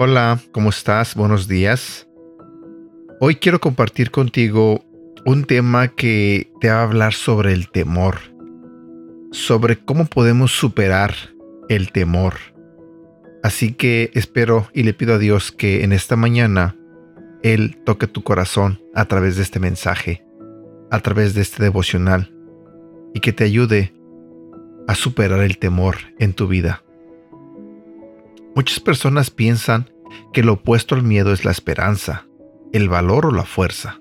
Hola, ¿cómo estás? Buenos días. Hoy quiero compartir contigo un tema que te va a hablar sobre el temor, sobre cómo podemos superar el temor. Así que espero y le pido a Dios que en esta mañana Él toque tu corazón a través de este mensaje, a través de este devocional, y que te ayude a superar el temor en tu vida. Muchas personas piensan que lo opuesto al miedo es la esperanza, el valor o la fuerza.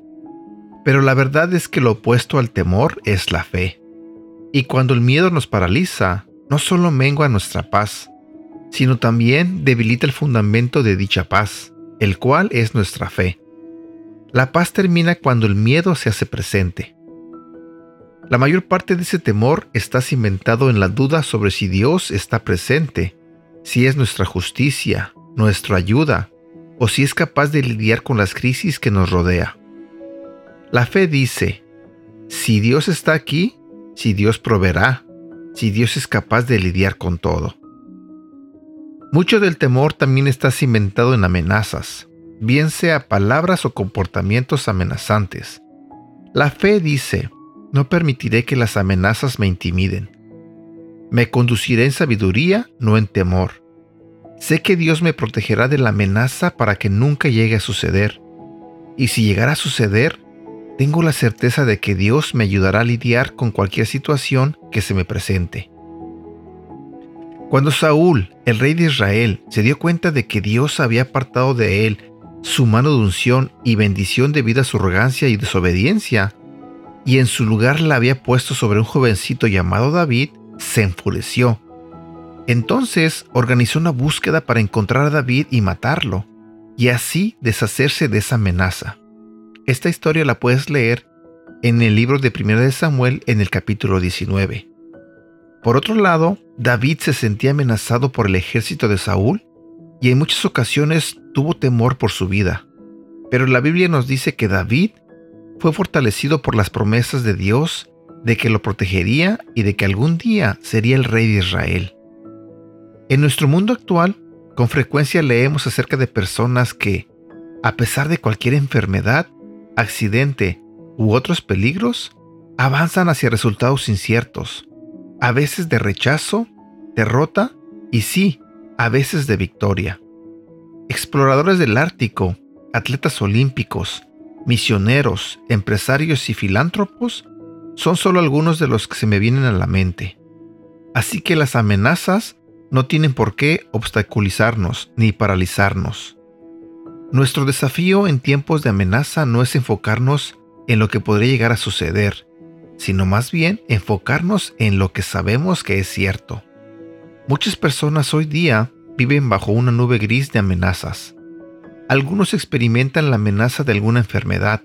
Pero la verdad es que lo opuesto al temor es la fe. Y cuando el miedo nos paraliza, no solo mengua nuestra paz, sino también debilita el fundamento de dicha paz, el cual es nuestra fe. La paz termina cuando el miedo se hace presente. La mayor parte de ese temor está cimentado en la duda sobre si Dios está presente si es nuestra justicia, nuestra ayuda, o si es capaz de lidiar con las crisis que nos rodea. La fe dice, si Dios está aquí, si Dios proveerá, si Dios es capaz de lidiar con todo. Mucho del temor también está cimentado en amenazas, bien sea palabras o comportamientos amenazantes. La fe dice, no permitiré que las amenazas me intimiden. Me conduciré en sabiduría, no en temor. Sé que Dios me protegerá de la amenaza para que nunca llegue a suceder. Y si llegara a suceder, tengo la certeza de que Dios me ayudará a lidiar con cualquier situación que se me presente. Cuando Saúl, el rey de Israel, se dio cuenta de que Dios había apartado de él su mano de unción y bendición debido a su arrogancia y desobediencia, y en su lugar la había puesto sobre un jovencito llamado David, se enfureció. Entonces organizó una búsqueda para encontrar a David y matarlo, y así deshacerse de esa amenaza. Esta historia la puedes leer en el libro de 1 de Samuel en el capítulo 19. Por otro lado, David se sentía amenazado por el ejército de Saúl y en muchas ocasiones tuvo temor por su vida. Pero la Biblia nos dice que David fue fortalecido por las promesas de Dios de que lo protegería y de que algún día sería el rey de Israel. En nuestro mundo actual, con frecuencia leemos acerca de personas que, a pesar de cualquier enfermedad, accidente u otros peligros, avanzan hacia resultados inciertos, a veces de rechazo, derrota y sí, a veces de victoria. Exploradores del Ártico, atletas olímpicos, misioneros, empresarios y filántropos son solo algunos de los que se me vienen a la mente. Así que las amenazas no tienen por qué obstaculizarnos ni paralizarnos. Nuestro desafío en tiempos de amenaza no es enfocarnos en lo que podría llegar a suceder, sino más bien enfocarnos en lo que sabemos que es cierto. Muchas personas hoy día viven bajo una nube gris de amenazas. Algunos experimentan la amenaza de alguna enfermedad,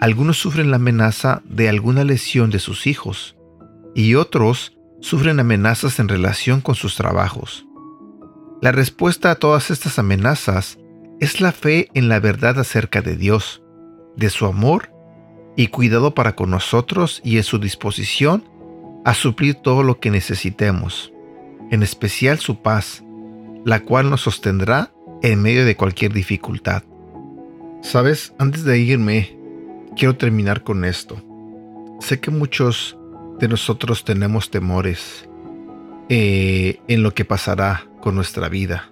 algunos sufren la amenaza de alguna lesión de sus hijos y otros sufren amenazas en relación con sus trabajos. La respuesta a todas estas amenazas es la fe en la verdad acerca de Dios, de su amor y cuidado para con nosotros y en su disposición a suplir todo lo que necesitemos, en especial su paz, la cual nos sostendrá en medio de cualquier dificultad. Sabes, antes de irme, quiero terminar con esto. Sé que muchos de nosotros tenemos temores eh, en lo que pasará con nuestra vida.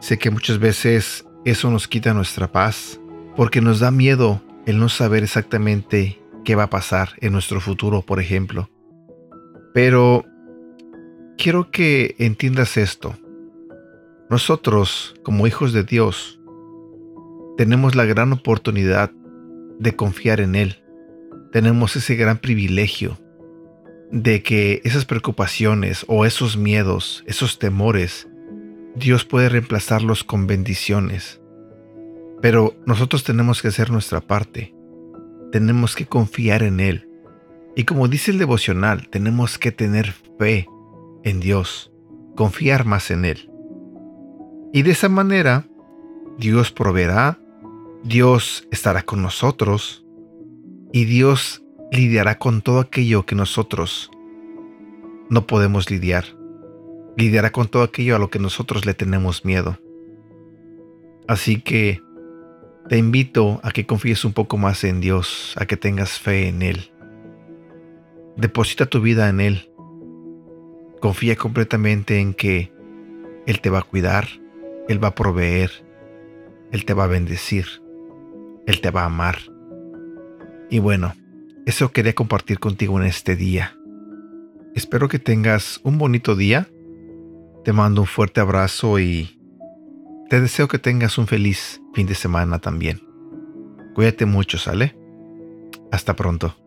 Sé que muchas veces eso nos quita nuestra paz porque nos da miedo el no saber exactamente qué va a pasar en nuestro futuro, por ejemplo. Pero quiero que entiendas esto. Nosotros, como hijos de Dios, tenemos la gran oportunidad de confiar en Él. Tenemos ese gran privilegio de que esas preocupaciones o esos miedos, esos temores, Dios puede reemplazarlos con bendiciones. Pero nosotros tenemos que hacer nuestra parte. Tenemos que confiar en Él. Y como dice el devocional, tenemos que tener fe en Dios, confiar más en Él. Y de esa manera, Dios proveerá Dios estará con nosotros y Dios lidiará con todo aquello que nosotros no podemos lidiar. Lidiará con todo aquello a lo que nosotros le tenemos miedo. Así que te invito a que confíes un poco más en Dios, a que tengas fe en Él. Deposita tu vida en Él. Confía completamente en que Él te va a cuidar, Él va a proveer, Él te va a bendecir, Él te va a amar. Y bueno, eso quería compartir contigo en este día. Espero que tengas un bonito día. Te mando un fuerte abrazo y te deseo que tengas un feliz fin de semana también. Cuídate mucho, ¿sale? Hasta pronto.